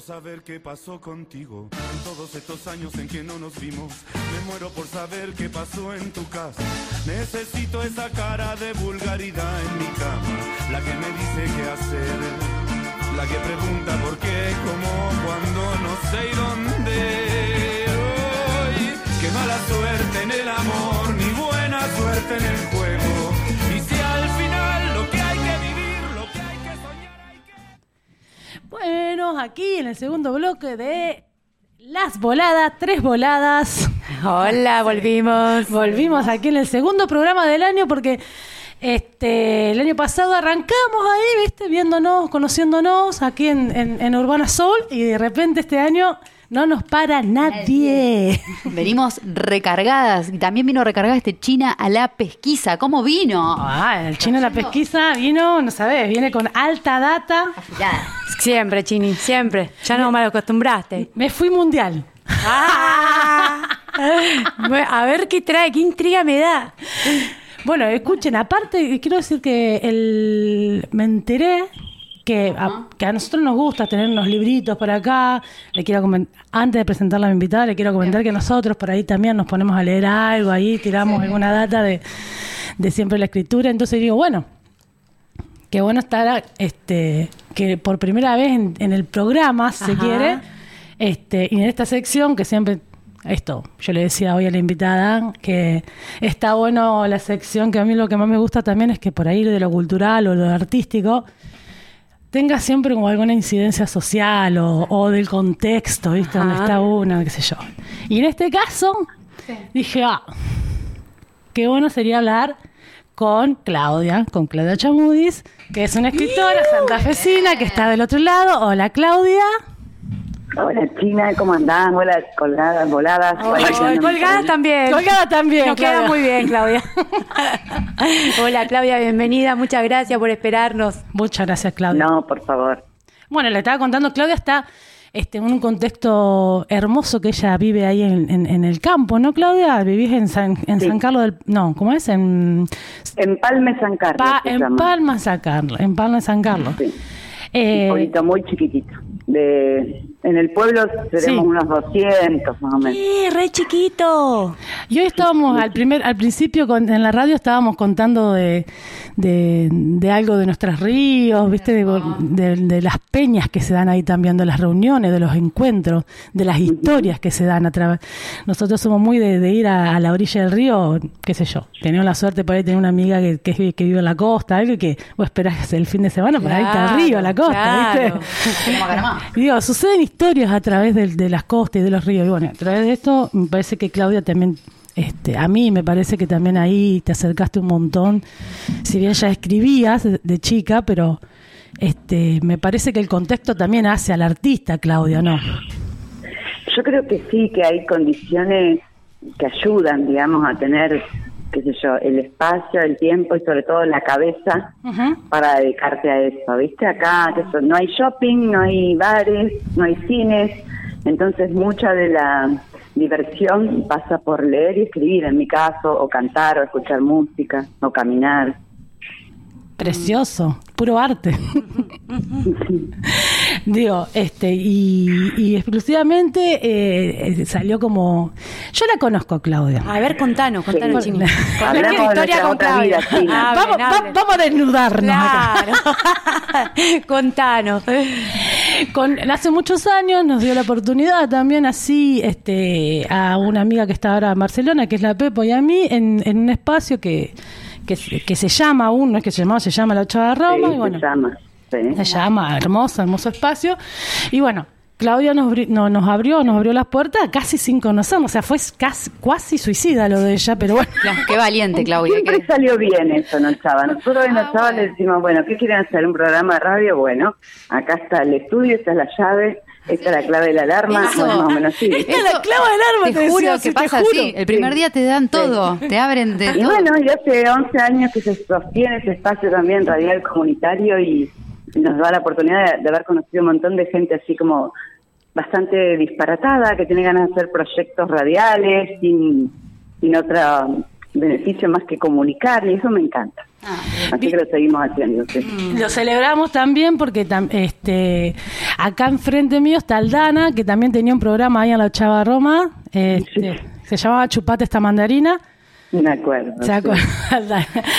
saber qué pasó contigo en todos estos años en que no nos vimos. Me muero por saber qué pasó en tu casa. Necesito esa cara de vulgaridad en mi cama, la que me dice qué hacer, la que pregunta por qué, cómo, cuándo, no sé y dónde. Hoy, qué mala suerte en el amor, ni buena suerte en el que... Bueno, aquí en el segundo bloque de Las Voladas, tres voladas. Hola, volvimos. Volvimos aquí en el segundo programa del año porque este el año pasado arrancamos ahí, viste, viéndonos, conociéndonos aquí en, en- en Urbana Soul y de repente este año no nos para nadie. Venimos recargadas y también vino recargada este China a la pesquisa. ¿Cómo vino? Ah, el chino de la pesquisa vino, no sabes, viene con alta data. Siempre, Chini, siempre. Ya no me acostumbraste. Me fui mundial. Ah. A ver qué trae, qué intriga me da. Bueno, escuchen, aparte, quiero decir que el, me enteré que a, que a nosotros nos gusta tener unos libritos por acá. Le quiero antes de presentarla a mi invitada, le quiero comentar que nosotros por ahí también nos ponemos a leer algo, ahí tiramos alguna data de, de siempre la escritura. Entonces digo, bueno, qué bueno estar este, que por primera vez en, en el programa, si se quiere, este, y en esta sección que siempre esto, yo le decía hoy a la invitada que está bueno la sección que a mí lo que más me gusta también es que por ahí de lo cultural o lo artístico tenga siempre como alguna incidencia social o, o del contexto, ¿viste? Donde Ajá. está una, qué sé yo. Y en este caso dije, ah, qué bueno sería hablar con Claudia, con Claudia Chamudis, que es una escritora santafesina que está del otro lado. Hola Claudia. Hola China, ¿cómo andás? Hola colgadas, voladas. Ay, colgada también. Colgada también, Nos queda Claudia. muy bien, Claudia. Hola, Claudia, bienvenida. Muchas gracias por esperarnos. Muchas gracias Claudia. No, por favor. Bueno, le estaba contando, Claudia está este, en un contexto hermoso que ella vive ahí en, en- en el campo, ¿no, Claudia? Vivís en San, en Sí. San Carlos del... No, ¿cómo es? En, Empalme San Carlos. Pa- en. Palma, San Carlos. En Palma, San Carlos. Sí. Eh, Un pueblito muy chiquitito. De, en el pueblo seremos Sí. unos 200 más o menos. ¡Eh, re chiquito! Y hoy estábamos al primer, al principio con- en la radio estábamos contando de, de, de algo de nuestros ríos, viste, de, de- de las peñas que se dan ahí también, de las reuniones, de los encuentros, de las historias que se dan a través. Nosotros somos muy de, de ir a, a la orilla del río, qué sé yo. Tenemos la suerte por ahí de tener una amiga que, que, que vive en la costa, algo que vos esperás el fin de semana para irte al Claro, río, a la costa, claro. ¿viste? Digo, suceden historias a través del- de, las costas y de los ríos. Y bueno, a través de esto, me parece que Claudia también, este, a mí me parece que también ahí te acercaste un montón. Si bien ya escribías de, de chica, pero este, me parece que el contexto también hace al artista, Claudia, ¿no? Yo creo que sí, que hay condiciones que ayudan, digamos, a tener, qué sé yo, el espacio, el tiempo y sobre todo la cabeza para dedicarte a eso, ¿viste? Acá qué sé, no hay shopping, no hay bares, no hay cines, entonces mucha de la diversión pasa por leer y escribir, en mi caso, o cantar, o escuchar música, o caminar. Precioso, puro arte. Digo, este, y, y exclusivamente eh, eh, salió como. Yo la conozco, Claudia. A ver, contanos, contanos, Sí. Chini. Hablamos historia con Claudia. vida, vamos, va- vamos a desnudarnos acá. Contanos. Con, hace muchos años nos dio la oportunidad también así este a una amiga que está ahora en Barcelona, que es la Pepo, y a mí en, en un espacio que, que, se- que se llama aún, no es que se llamaba, se llama La Ochava de Roma, Sí, y bueno, se llama. sí. se llama hermoso, hermoso espacio, y bueno, Claudia nos, no, nos abrió, nos abrió las puertas casi sin conocernos, o sea, fue casi, cuasi suicida lo de ella, pero bueno. Claro, Qué valiente, Claudia. Siempre qué- salió bien eso, ¿no, Chava? Nosotros en la Chava le decimos, bueno, ¿qué quieren hacer? ¿Un programa de radio? Bueno, acá está el estudio, esta es la llave, esta es la clave de la alarma, Eso. bueno, más o menos así. Esta es la clave del arma, Te, te juro decía, que sí, te pasa juro. así. El primer día te dan todo, te abren de Y todo. bueno, ya hace 11 años que se sostiene ese espacio también radial comunitario y nos da la oportunidad de, de haber conocido un montón de gente así como bastante disparatada, que tiene ganas de hacer proyectos radiales sin, sin otra beneficio más que comunicar y eso me encanta. Así que lo seguimos haciendo. sí. Lo celebramos también porque tam- este acá enfrente mío está Aldana, que también tenía un programa ahí en la Chava Roma, este, se llamaba Chupate esta mandarina. De acuerdo.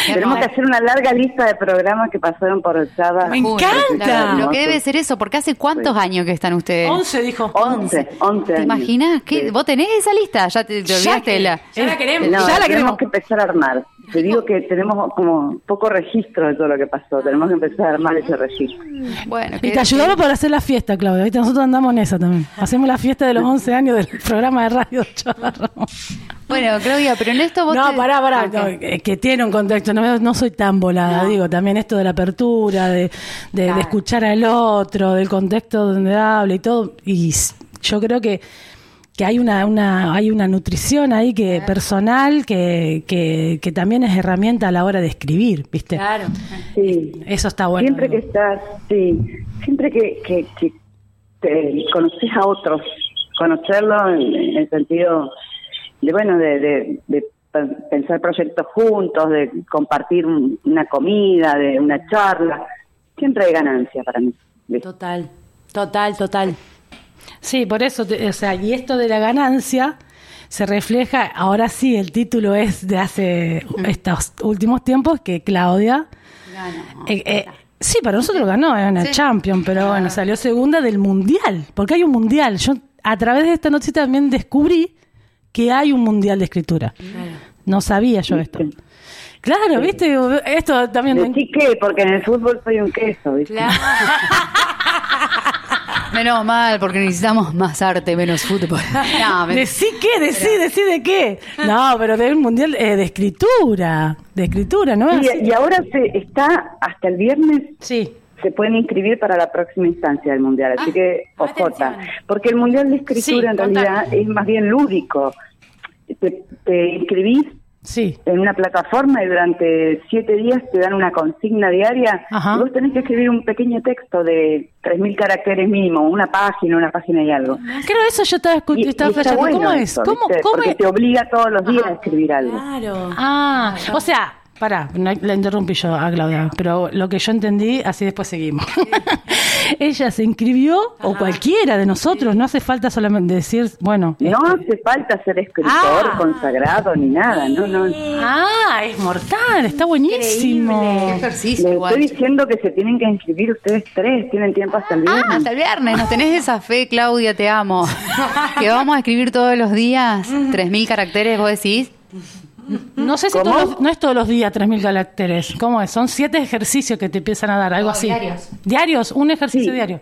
Tenemos que hacer una larga lista de programas que pasaron por Chava. Me encanta. Lo que debe ser eso, porque hace cuántos años que están ustedes. 11 dijo. 11, 11 ¿Te imaginas? ¿Vos tenés esa lista? Ya te, olvidaste la. ya la queremos. No, ya la tenemos queremos. que empezar a armar. Te digo que tenemos como poco registro de todo lo que pasó. Tenemos que empezar a armar ese registro. Bueno, Y te ayudamos para hacer la fiesta, Claudia. ¿viste? Nosotros andamos en esa también. Hacemos la fiesta de los 11 años del programa de radio Chava Roma. Bueno, Claudia, pero en esto vos. No, te- pará, pará, no, eh, que tiene un contexto, no, no soy tan volada, digo, también esto de la apertura, de, de- de escuchar al otro, del contexto donde habla y todo, y yo creo que, que hay una, una, hay una nutrición ahí que personal que, que, que también es herramienta a la hora de escribir, ¿viste? Claro. Sí. Eso está bueno. Siempre que estás, sí, siempre que, que, que te conoces a otros, conocerlo en, en el sentido de, bueno, de, de, de pe- pensar proyectos juntos, de compartir un- una comida, de una charla, siempre hay ganancia para mí. Total, total, total. Sí, por eso, te- o sea, y esto de la ganancia se refleja, ahora sí, el título es de hace estos últimos tiempos que Claudia... eh, eh, sí, para nosotros ganó, el Sí. Champion, pero bueno, salió segunda del Mundial, porque hay un Mundial. Yo a través de esta noche también descubrí que hay un Mundial de escritura. No sabía yo esto. Claro, viste, esto también... me- Decí qué, porque en el fútbol soy un queso, ¿viste? Menos mal, porque necesitamos más arte, menos fútbol. No, me- Decí qué, decí, decí de qué. No, pero de un mundial eh, de escritura, de escritura, ¿no? es Y, y ahora se está hasta el viernes Sí. Se pueden inscribir para la próxima instancia del mundial, así que ojota, porque el mundial de escritura Sí, en realidad es más bien lúdico. Te, te inscribís Sí. en una plataforma y durante siete días te dan una consigna diaria Ajá. y vos tenés que escribir un pequeño texto de 3.000 caracteres mínimo, una página, una página y algo. Creo eso yo estaba, escu- Y- y estaba está flasheando. bueno ¿Cómo es? eso, ¿Cómo, cómo Porque es? te obliga todos los días a escribir algo. Claro. Ah, o sea, pará, la interrumpí yo a Claudia, pero lo que yo entendí, así después seguimos. Ella se inscribió, o cualquiera de nosotros, no hace falta solamente decir, bueno. No este- hace falta ser escritor Ah. consagrado ni nada, no, no. Ah, es mortal, está buenísimo. Qué ejercicio, Les estoy diciendo que se tienen que inscribir ustedes tres, tienen tiempo hasta el viernes. Ah, hasta el viernes. ¿Nos tenés esa fe, Claudia? Te amo. Que vamos a escribir todos los días 3.000 caracteres, vos decís. No sé si todos los- no es todos los días 3.000 caracteres. ¿Cómo es? Son siete ejercicios que te empiezan a dar, algo así. diarios. Diarios, un ejercicio Sí. diario.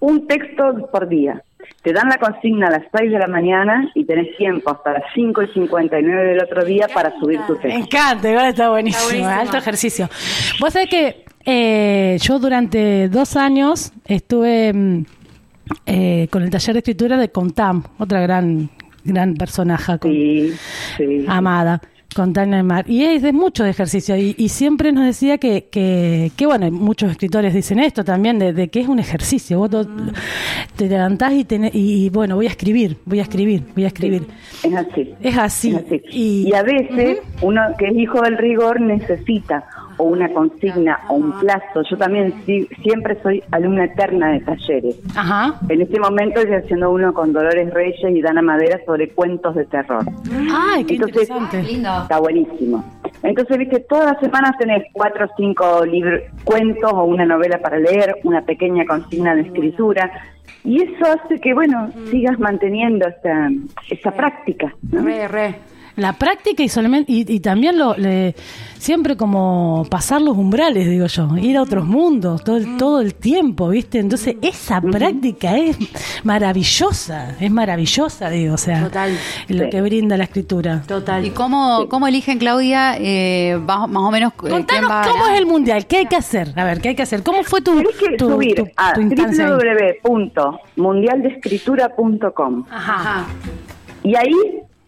Un texto por día. Te dan la consigna a las 6 de la mañana y tenés tiempo hasta las 5 y 59 del otro día para subir tu Me texto. encanta, igual está buenísimo. Alto ejercicio. Vos sabés que eh, yo durante dos años estuve mm, eh, con el taller de escritura de Contam, otra gran, gran personaje. con- Sí, sí. amada con Tania Mar. Y es de mucho de ejercicio. Y, y siempre nos decía que, que, que, bueno, muchos escritores dicen esto también, de, de que es un ejercicio. Vos te levantás y, tenés- y, y, bueno, voy a escribir, voy a escribir, voy a escribir. Es así. Es así. Es así. Y, Y, a veces uno que es hijo del rigor necesita o una consigna o un plazo. Yo también siempre soy alumna eterna de talleres. Ajá. En este momento estoy haciendo uno con Dolores Reyes y Dana Madera sobre cuentos de terror. Ay, qué Entonces, interesante. Lindo. Está buenísimo. Entonces, viste, todas las semanas tenés cuatro o cinco libros, cuentos o una novela para leer, una pequeña consigna de escritura. Y eso hace que, bueno, sigas manteniendo esta, esta práctica. ¿no? Re, re. La práctica y solamente y, y también lo le- siempre como pasar los umbrales, digo yo, ir a otros mundos todo el, todo el tiempo, ¿viste? Entonces esa práctica es maravillosa, es maravillosa, digo, o sea, Total. lo Sí. que brinda la escritura. Total. ¿Y cómo, cómo eligen, Claudia, eh, más o menos eh, Contanos va a cómo es el mundial, qué hay que hacer, a ver, qué hay que hacer, cómo fue tu, que tu, subir tu- a tu instancia ahí? www.mundialdescritura.com Ajá. y ahí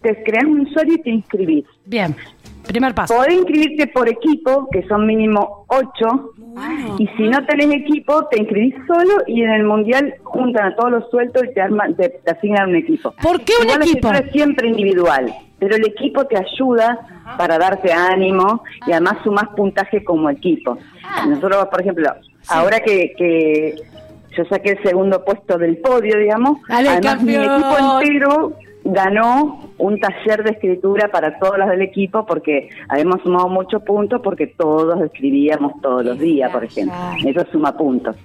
te creas un usuario y te inscribís. Bien, primer paso. Podés inscribirte por equipo, que son mínimo ocho, y si no tenés equipo, te inscribís solo y en el mundial juntan a todos los sueltos y te, arman, te, te asignan un equipo. ¿Por qué un Igual la equipo? es siempre individual, pero el equipo te ayuda para darte ánimo y además sumás puntaje como equipo. Nosotros, por ejemplo, ahora que, que yo saqué el segundo puesto del podio, digamos, Dale, además mi equipo entero ganó un taller de escritura para todas las del equipo porque habíamos sumado muchos puntos porque todos escribíamos todos los días, por ejemplo. Eso suma puntos.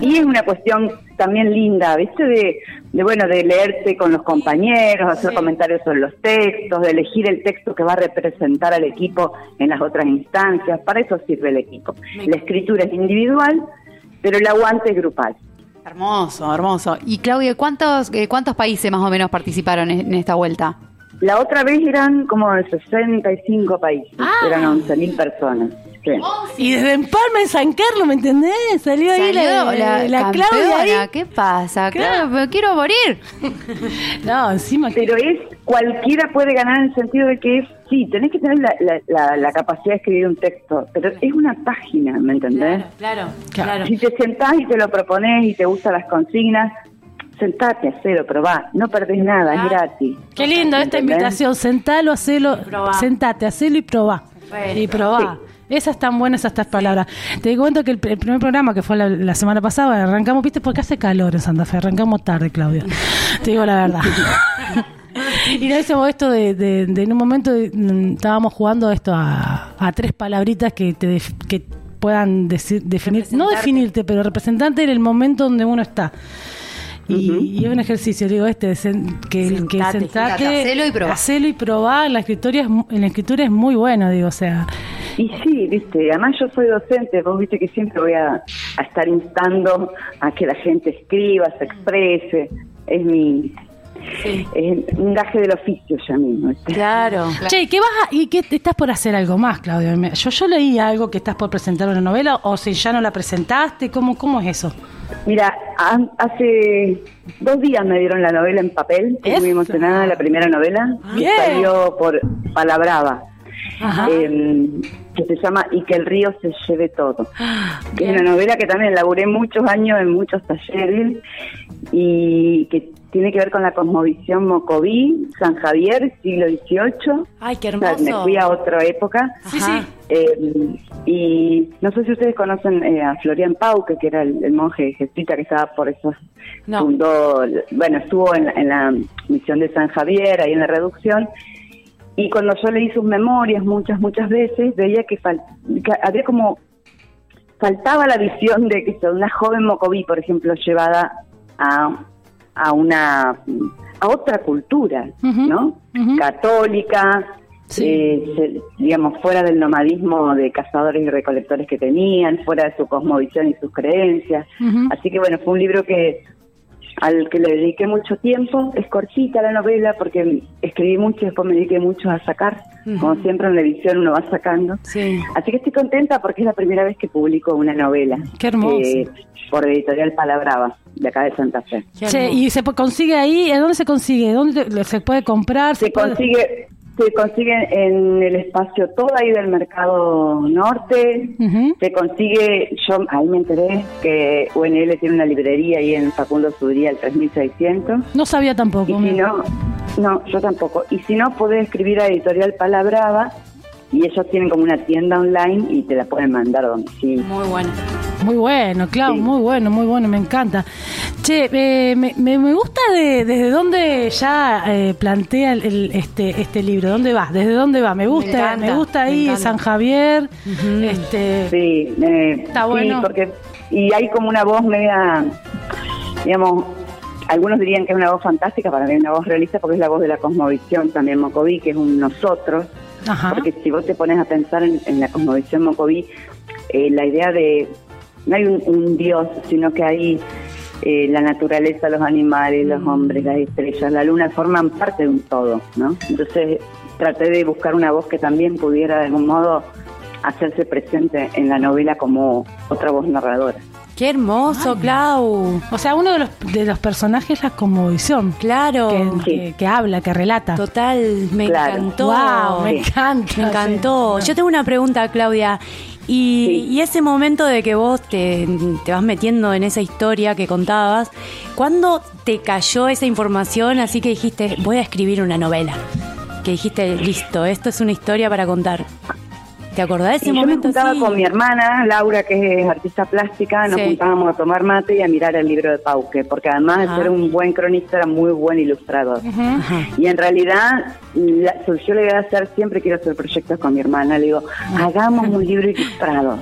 Y es una cuestión también linda, ¿viste? De, de bueno, de leerte con los compañeros, hacer comentarios sobre los textos, de elegir el texto que va a representar al equipo en las otras instancias. Para eso sirve el equipo. La escritura es individual, pero el aguante es grupal. Hermoso, hermoso. Y Claudia, ¿cuántos, eh, ¿cuántos países más o menos participaron en, en esta vuelta? La otra vez eran como de 65 países, eran 11.000 personas. Sí. Y desde Empalme en San Carlos, ¿me entendés? Salió, ahí la, la, la. Claudia ahí. ¿Qué pasa? Claro. Claro, pero quiero morir. No, encima que... Pero es, cualquiera puede ganar en el sentido de que es, sí, tenés que tener la, la, la, la capacidad de escribir un texto, pero es una página, ¿me entendés? Claro, Claro. claro. Si te sentás y te lo propones y te gustan las consignas, sentate, hacelo, probá, no perdés nada, es gratis. Qué lindo esta ¿Entendés? invitación. Sentalo, hacelo, Probá. sentate, hacelo y probá. Y probá. Esas están buenas estas palabras. Te cuento que el, el primer programa que fue la, la semana pasada, arrancamos, viste, porque hace calor en Santa Fe, arrancamos tarde, Claudia. Te digo la verdad. y no hicimos esto de, de- de en un momento mm, estábamos jugando esto a, a tres palabritas que te def- que puedan decir, definir, no definirte, pero representante en el momento donde uno está. Y, y es un ejercicio, digo, este, de sen- que, el que Sentate, sentate, hacelo y probá. hacelo y probá, la escritura es, mu- en la escritura es muy bueno, digo, o sea, Y sí, viste, además yo soy docente, vos viste que siempre voy a, a estar instando a que la gente escriba, se exprese, es mi, es un gaje del oficio ya mismo. Claro. Che, ¿y ¿qué vas a- y qué estás por hacer algo más, Claudia? Me- Yo yo leí algo que estás por presentar una novela o si ya no la presentaste, ¿cómo cómo es eso? Mira, ha- hace dos días me dieron la novela en papel, estoy muy emocionada, la primera novela, que Bien. salió por Palabrava, eh, que se llama Y que el río se lleve todo. Que es una novela que también laburé muchos años en muchos talleres y que tiene que ver con la cosmovisión mocoví, San Javier, siglo XVIII. Ay, qué O sea, me hermoso. fui a otra época. Sí, sí. Eh, y no sé si ustedes conocen eh, a Florian Pauque, que era el, el monje jesuita que estaba por eso. No. Fundó, bueno, estuvo en, la- en la misión de San Javier, ahí en la reducción. Y cuando yo leí sus memorias muchas, muchas veces, veía que, fal- que había como. Faltaba la visión de que una joven mocoví, por ejemplo, llevada a, a una. a otra cultura, ¿no? Católica, Sí. eh, se- digamos, fuera del nomadismo de cazadores y recolectores que tenían, fuera de su cosmovisión y sus creencias. Así que bueno, fue un libro que al que le dediqué mucho tiempo. Es cortita la novela porque escribí mucho y después me dediqué mucho a sacar. Como siempre en la edición uno va sacando. Sí. Así que estoy contenta porque es la primera vez que publico una novela. Qué hermoso. eh, por editorial Palabrava, de acá de Santa Fe. Che. ¿y se consigue ahí? ¿En dónde se consigue? ¿Dónde se puede comprar? Se puede- consigue, se consigue en el espacio todo ahí del mercado norte. Se consigue, yo ahí me enteré que UNL tiene una librería ahí en Facundo Subiría, el 3600. No sabía tampoco. Y si no, no, yo tampoco. Y si no, podés escribir a Editorial Palabrava y ellos tienen como una tienda online y te la pueden mandar a domicilio. Muy bueno. Muy bueno, Clau, Sí. muy bueno, muy bueno, me encanta. Che, eh, me, me, me gusta de, desde dónde ya eh, plantea el, el- este este libro, ¿dónde va? ¿Desde dónde va? Me gusta, me, encanta, gusta ahí. San Javier, este Sí, eh, Está sí, bueno. porque y hay como una voz media, digamos, algunos dirían que es una voz fantástica, para mí es una voz realista porque es la voz de la cosmovisión también Mocoví, que es un nosotros, ajá. porque si vos te pones a pensar en, en la cosmovisión Mocoví, eh, la idea de, no hay un, un dios, sino que hay eh, la naturaleza, los animales, los hombres, las estrellas, la luna forman parte de un todo, ¿no? Entonces traté de buscar una voz que también pudiera de algún modo hacerse presente en la novela como otra voz narradora. Qué hermoso, Clau. O sea, uno de los, de los personajes es la conmovisión, Claro. que, que- que habla, que relata. Total, me Claro. encantó. Wow, me encanta. Me encantó. Sí. Yo tengo una pregunta, Claudia. Y, Sí. y ese momento de que vos te, te vas metiendo en esa historia que contabas, ¿cuándo te cayó esa información así que dijiste, voy a escribir una novela? que dijiste, listo, esto es una historia para contar? ¿Te acordás de ese Y yo me momento? juntaba con mi hermana, Laura, que es artista plástica, nos Sí. juntábamos a tomar mate y a mirar el libro de Pauque, porque además Ajá. de ser un buen cronista, era muy buen ilustrador. Ajá. Y en realidad, la, surgió la idea de hacer, siempre quiero hacer proyectos con mi hermana, le digo, hagamos un libro ilustrado.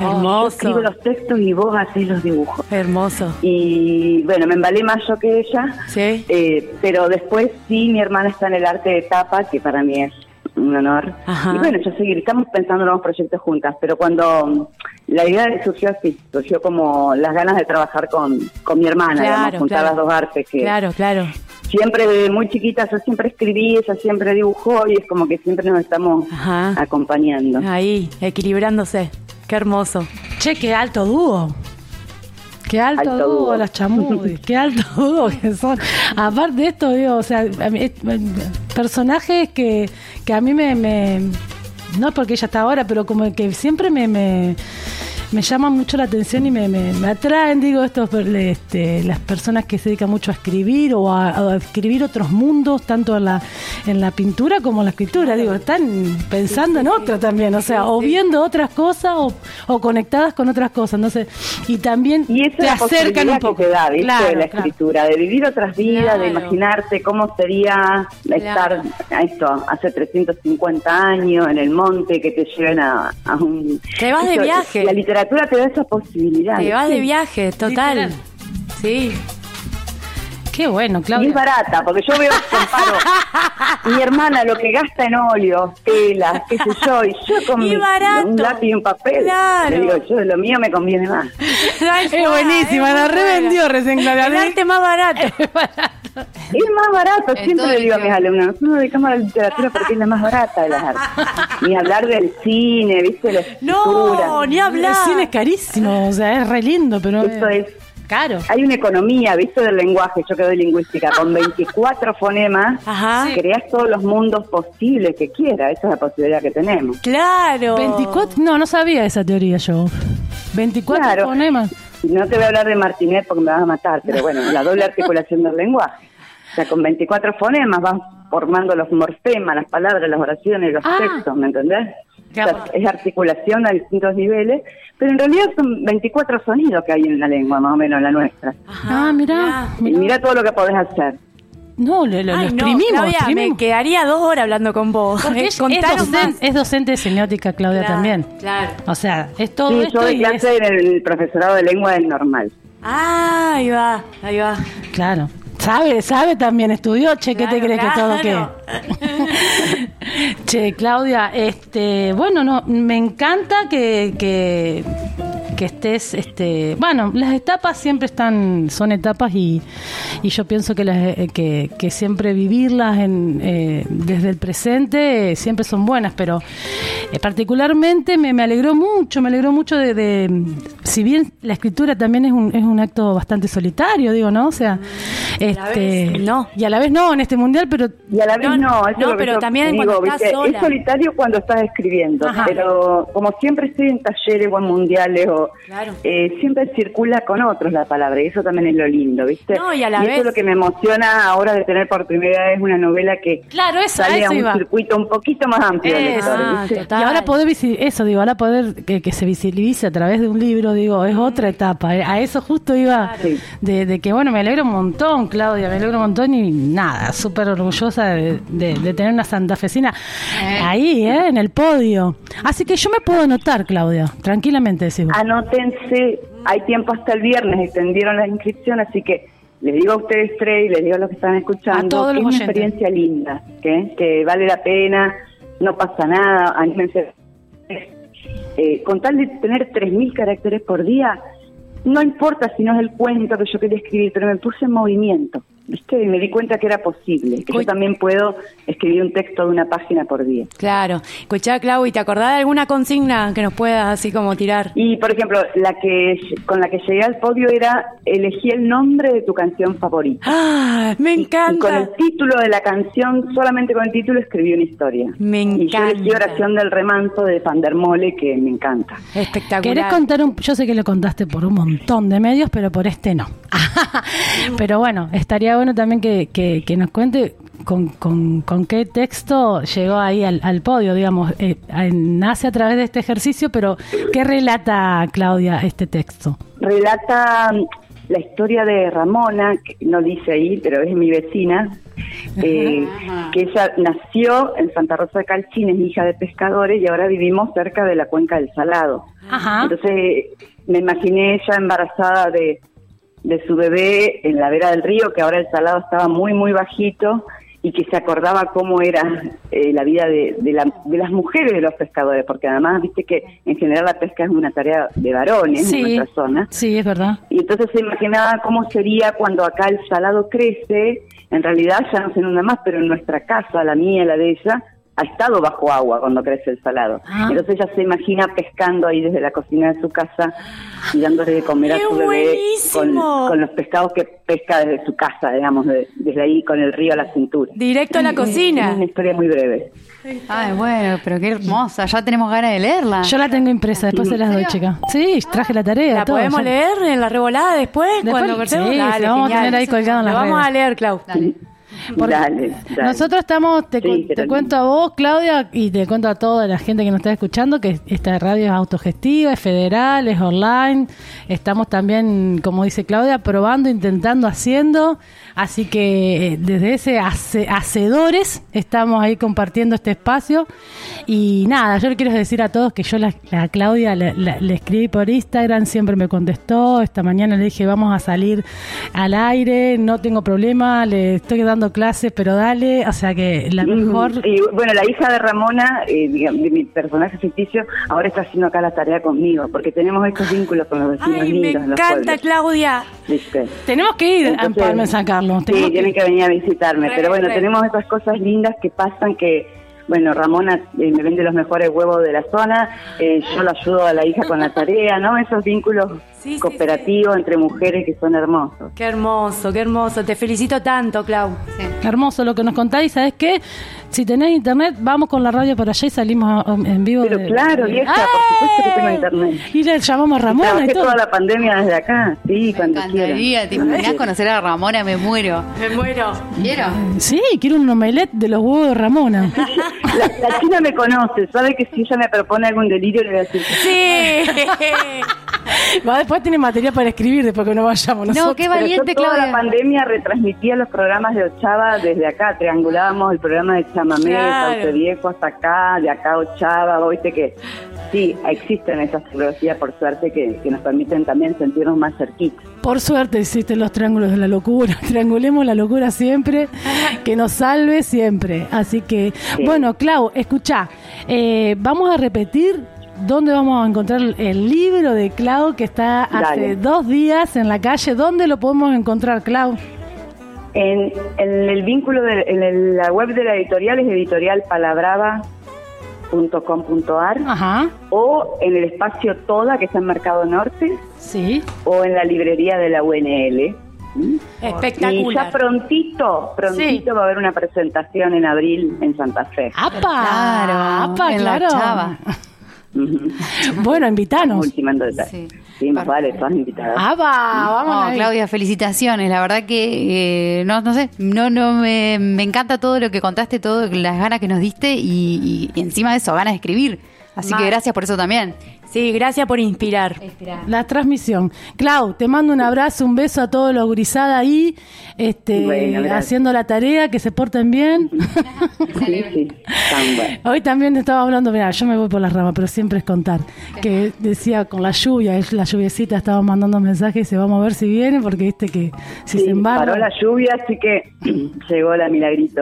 Yo Hermoso. escribo los textos y vos hacés los dibujos. Hermoso. Y bueno, me embalé más yo que ella, Sí. eh, pero después sí, mi hermana está en el arte de tapa, que para mí es un honor. Ajá. Y bueno, yo seguir, estamos pensando en nuevos proyectos juntas, pero cuando mm, la idea surgió así, surgió como las ganas de trabajar con, con mi hermana, Claro, digamos, juntar claro. las dos artes que Claro, claro. siempre desde muy chiquita yo siempre escribí, ella siempre dibujó y es como que siempre nos estamos Ajá. acompañando. Ahí, equilibrándose. Qué hermoso. Che, qué alto dúo. Qué alto, Alto dúo, dúo. los chamudis, qué alto dúo que son. Aparte de esto, digo, o sea, eh, personajes que, que a mí me, me- No es porque ella está ahora, pero como que siempre me. me me llaman mucho la atención y me, me, me atraen, digo, estos este, las personas que se dedican mucho a escribir o a, a escribir otros mundos, tanto en la, en la pintura como en la escritura. Digo, están pensando en otra también, o sea, o viendo otras cosas o, o conectadas con otras cosas, no sé. Y también Y te acercan un poco. que te da, ¿viste? Claro, de la claro. escritura, de vivir otras vidas, de imaginarte cómo sería estar a esto hace 350 años en el monte, que te lleven a, a un... Te vas de viaje. La literatura te da esa posibilidad. Te vas de viaje, total. Literal. Sí. Qué bueno, Y es Claudia. barata, porque yo veo, comparo, mi hermana lo que gasta en óleo, telas, qué sé yo, y yo con Y mi- barato. un lápiz y un papel, Claro. le digo, yo lo mío me conviene más. Es buenísima, la revendió recién Claudia. El arte más barato. Y es más barato, siempre le el digo a mis alumnos, nosotros nos dedicamos a la literatura porque es la más barata de las artes. Ni hablar del cine, ¿viste? La escritura. No, ni El hablar. cine es carísimo, o sea, es re lindo, pero Eso es caro. Hay una economía, ¿viste? Del lenguaje, yo que doy lingüística, con 24 fonemas, Ajá. creas todos los mundos posibles que quieras, esa es la posibilidad que tenemos. Claro. 24, no, no sabía esa teoría yo. 24 Claro. fonemas. No te voy a hablar de Martinet porque me vas a matar, pero bueno, la doble articulación del lenguaje. O sea, con 24 fonemas vas formando los morfemas, las palabras, las oraciones, los Ah. textos, ¿me entendés? O sea, Claro. es articulación a distintos niveles, pero en realidad son 24 sonidos que hay en la lengua, más o menos la nuestra. Ajá, ah, mirá, Y mirá. mira todo lo que podés hacer. No, lo, lo- lo Ay, no, exprimimos, Claudia, exprimimos. me quedaría dos horas hablando con vos. Porque Eh, es, docente de semiótica, Claudia, Claro, también. Claro. O sea, es todo Sí, yo doy y es- clase en el profesorado de lengua del normal. Ah, ahí va, ahí va. Claro. Sabe, sabe también, estudió, che, ¿qué te Claro, crees que todo qué? che, Claudia, este, bueno, no, me encanta que, que, que estés, este, bueno, las etapas siempre están, son etapas y, y yo pienso que, las, eh, que, que siempre vivirlas en, eh, desde el presente eh, siempre son buenas, pero eh, particularmente me, me alegró mucho, me alegró mucho de, de- si bien la escritura también es un, es un acto bastante solitario, digo, ¿no? O sea, este, vez no. y a la vez no en este mundial, pero Y a la vez No, no, eso no, es lo que pero también digo, cuando estás. Es solitario cuando estás escribiendo, Ajá. pero como siempre estoy en talleres o en mundiales, o, Claro. eh, siempre circula con otros la palabra, y eso también es lo lindo, ¿viste? No, y a la eso vez- es lo que me emociona ahora de tener por primera vez una novela que Claro, eso, sale a eso un iba. circuito un poquito más amplio Eso. Ah. Y ahora poder eso digo, ahora poder que, que se visibilice a través de un libro, digo, es otra etapa. Eh, A eso justo iba de, de que bueno, me alegro un montón, Claudia, me alegro un montón y nada, súper orgullosa de, de- de tener una santafesina ahí, ¿eh? en el podio. Así que yo me puedo anotar, Claudia, tranquilamente decimos. Anótense, hay tiempo hasta el viernes, extendieron la inscripción, así que les digo a ustedes tres y les digo a los que están escuchando, que es una experiencia linda, ¿qué? que vale la pena, no pasa nada, anímense. Eh, con tal de tener 3.000 caracteres por día, no importa si no es el cuento que yo quería escribir, pero me puse en movimiento, ¿viste? Y me di cuenta que era posible, que Uy. yo también puedo escribir un texto de una página por día. Claro. Escuchá, Clau, ¿y te acordás de alguna consigna que nos puedas así como tirar? Y, por ejemplo, la que con la que llegué al podio era elegí el nombre de tu canción favorita. ¡Ah! Me Y- Y, con encanta. el título de la canción, solamente con el título escribí una historia. Me Y yo elegí encanta. Oración del Remanso de Van der Mole, que me encanta. Espectacular. ¿Querés contar un.? Yo sé que lo contaste por un montón de medios, pero por este no. pero bueno, estaría bueno también que, que, que nos cuente con, con, con qué texto llegó ahí al, al podio, digamos. Eh, eh, nace a través de este ejercicio, pero ¿qué relata, Claudia, este texto? Relata mm, la historia de Ramona, que no dice ahí, pero es mi vecina, eh, que ella nació en Santa Rosa de Calchín, es hija de pescadores y ahora vivimos cerca de la cuenca del Salado. Ajá. Entonces me imaginé ella embarazada de, de su bebé en la vera del río, que ahora el Salado estaba muy, muy bajito y que se acordaba cómo era eh, la vida de, de, la- de las mujeres de los pescadores, porque además viste que en general la pesca es una tarea de varones en nuestra zona. sí, es verdad. Y entonces se imaginaba cómo sería cuando acá el salado crece, en realidad ya no se inunda más, pero en nuestra casa, la mía la de ella, ha estado bajo agua cuando crece el salado. Ah. Entonces ella se imagina pescando ahí desde la cocina de su casa y dándole de comer a ¡Qué su bebé con, buenísimo! con los pescados que pesca desde su casa, digamos, de- desde ahí con el río a la cintura. Directo a la Es cocina. una historia muy breve. Ay, bueno, pero qué hermosa. Ya tenemos ganas de leerla. Yo la tengo impresa, después se las doy, chica. Sí, traje la tarea. ¿La todo, podemos ya. leer en la revolada después? Después, cuando sí, la vamos a tener ahí colgado en Lo las vamos a leer, Clau. Porque Dale, dale. Nosotros estamos, te, Sí, cu- te Carolina. cuento a vos, Claudia, y te cuento a toda la gente que nos está escuchando que esta radio es autogestiva, es federal, es online. Estamos también, como dice Claudia, probando, intentando, haciendo. Así que eh, desde ese hace- hacedores estamos ahí compartiendo este espacio. Y nada, yo le quiero decir a todos que yo la, Claudia le, la- le escribí por Instagram, siempre me contestó. Esta mañana le dije, vamos a salir al aire, no tengo problema, le estoy dando clases, pero dale. O sea que la mejor. Y bueno, la hija de Ramona, eh, digamos, de mi personaje ficticio, ahora está haciendo acá la tarea conmigo, porque tenemos estos vínculos con los vecinos Ay, me lindos en los encanta, pueblos. Claudia. ¿viste? Tenemos que ir a Entonces, Empalme San Carlos. Sí, que- tienen que venir a visitarme. Re, Pero bueno, re. tenemos esas cosas lindas que pasan que, bueno, Ramona eh, me vende los mejores huevos de la zona, eh, yo la ayudo a la hija con la tarea, ¿no? Esos vínculos Sí, sí, cooperativos entre mujeres que son hermosos. Qué hermoso, qué hermoso. Te felicito tanto, Clau. Hermoso lo que nos contáis. ¿Sabes qué? Si tenés internet, vamos con la radio por allá y salimos a- en vivo. Pero de- claro, vieja, por supuesto que tengo internet. Y le llamamos a Ramona y Trabajé todo. toda la pandemia desde acá, sí, Me cuando quieran. ¿Te imaginas conocer a Ramona? Me muero. Me muero. ¿Quiero? Sí, quiero un omelette de los huevos de Ramona. La, la china me conoce, sabe que si ella me propone algún delirio le voy a decir que Sí. Va, después tiene material para escribir después que no vayamos nosotros. No, qué Pero yo valiente, toda Claudia. la pandemia retransmitía los programas de Ochava desde acá, triangulábamos el programa de Chamamé, Claro. Sauce Viejo hasta acá, de acá Ochava, viste que sí, existen esas tecnologías por suerte que, que nos permiten también sentirnos más cerquitos. Por suerte existen los triángulos de la locura. Triangulemos la locura siempre, que nos salve siempre. Así que, bueno, Clau, escucha, eh, vamos a repetir dónde vamos a encontrar el libro de Clau que está hace Dale. dos días en la calle. ¿Dónde lo podemos encontrar, Clau? En, en el vínculo de en el- la web de la editorial es editorialpalabrava.com.ar Ajá, o en el espacio Toda que está en Mercado Norte sí. o en la librería de la UNL. ¿Mm? Y ya Espectacular. prontito, prontito Sí. va a haber una presentación en abril en Santa Fe. ¡Apa! Claro, ¡Apa, en la claro! Bueno, invitanos. Ultimando detalles. Sí. Sí, más vale, todas invitadas. ¡Apa! Vamos No, ahí. Claudia, felicitaciones. La verdad que eh, no, no sé, no, no me, me encanta todo lo que contaste, todas las ganas que nos diste y, y encima de eso, ganas de escribir. Así Mal. que gracias por eso también. Sí, gracias por inspirar. La transmisión. Clau, te mando un abrazo, un beso a todos los gurizadas ahí, este, Bueno, haciendo la tarea, que se porten bien. Sí, sí. Hoy también estaba hablando, mira, yo me voy por las ramas, pero siempre es contar, que decía con la lluvia, la lluviecita, estaba mandando mensajes y dice, vamos a ver si viene, porque viste que si Sí, se embarra paró la lluvia, así que llegó la milagrito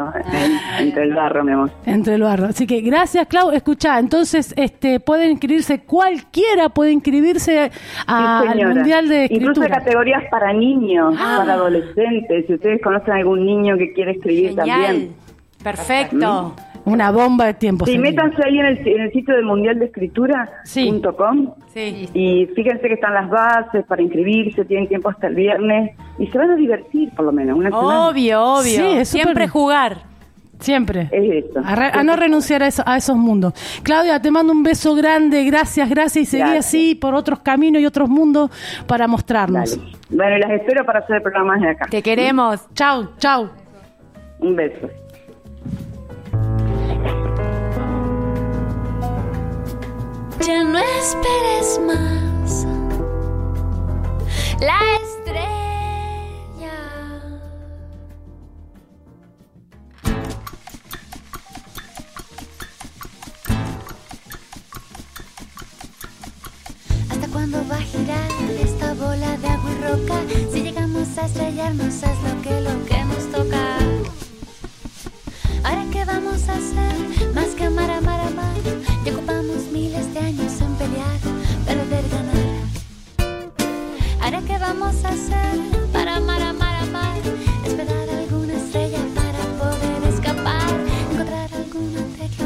en- entre el barro, mi amor. entre el barro. Así que gracias, Clau. Escuchá, entonces este pueden inscribirse, cualquiera puede inscribirse a- Sí, al. Mundial de Incluso hay Escritura. categorías para niños, Ah. para adolescentes. Si ustedes conocen algún niño que quiere escribir Genial. también. Perfecto. Una bomba de tiempo. Sí, métanse ahí en el, en el sitio del mundial de escritura.com Sí. y fíjense que están las bases para inscribirse, tienen tiempo hasta el viernes y se van a divertir por lo menos una semana. Obvio, obvio. Sí, Siempre jugar. Siempre. Es eso. A, no renunciar a, eso, esos mundos. Claudia, te mando un beso grande. Gracias, gracias. Y seguí así por otros caminos y otros mundos para mostrarnos. Dale. Bueno, las espero para hacer programas de acá. Te queremos. Chau, chau. Un beso. Ya no esperes más. La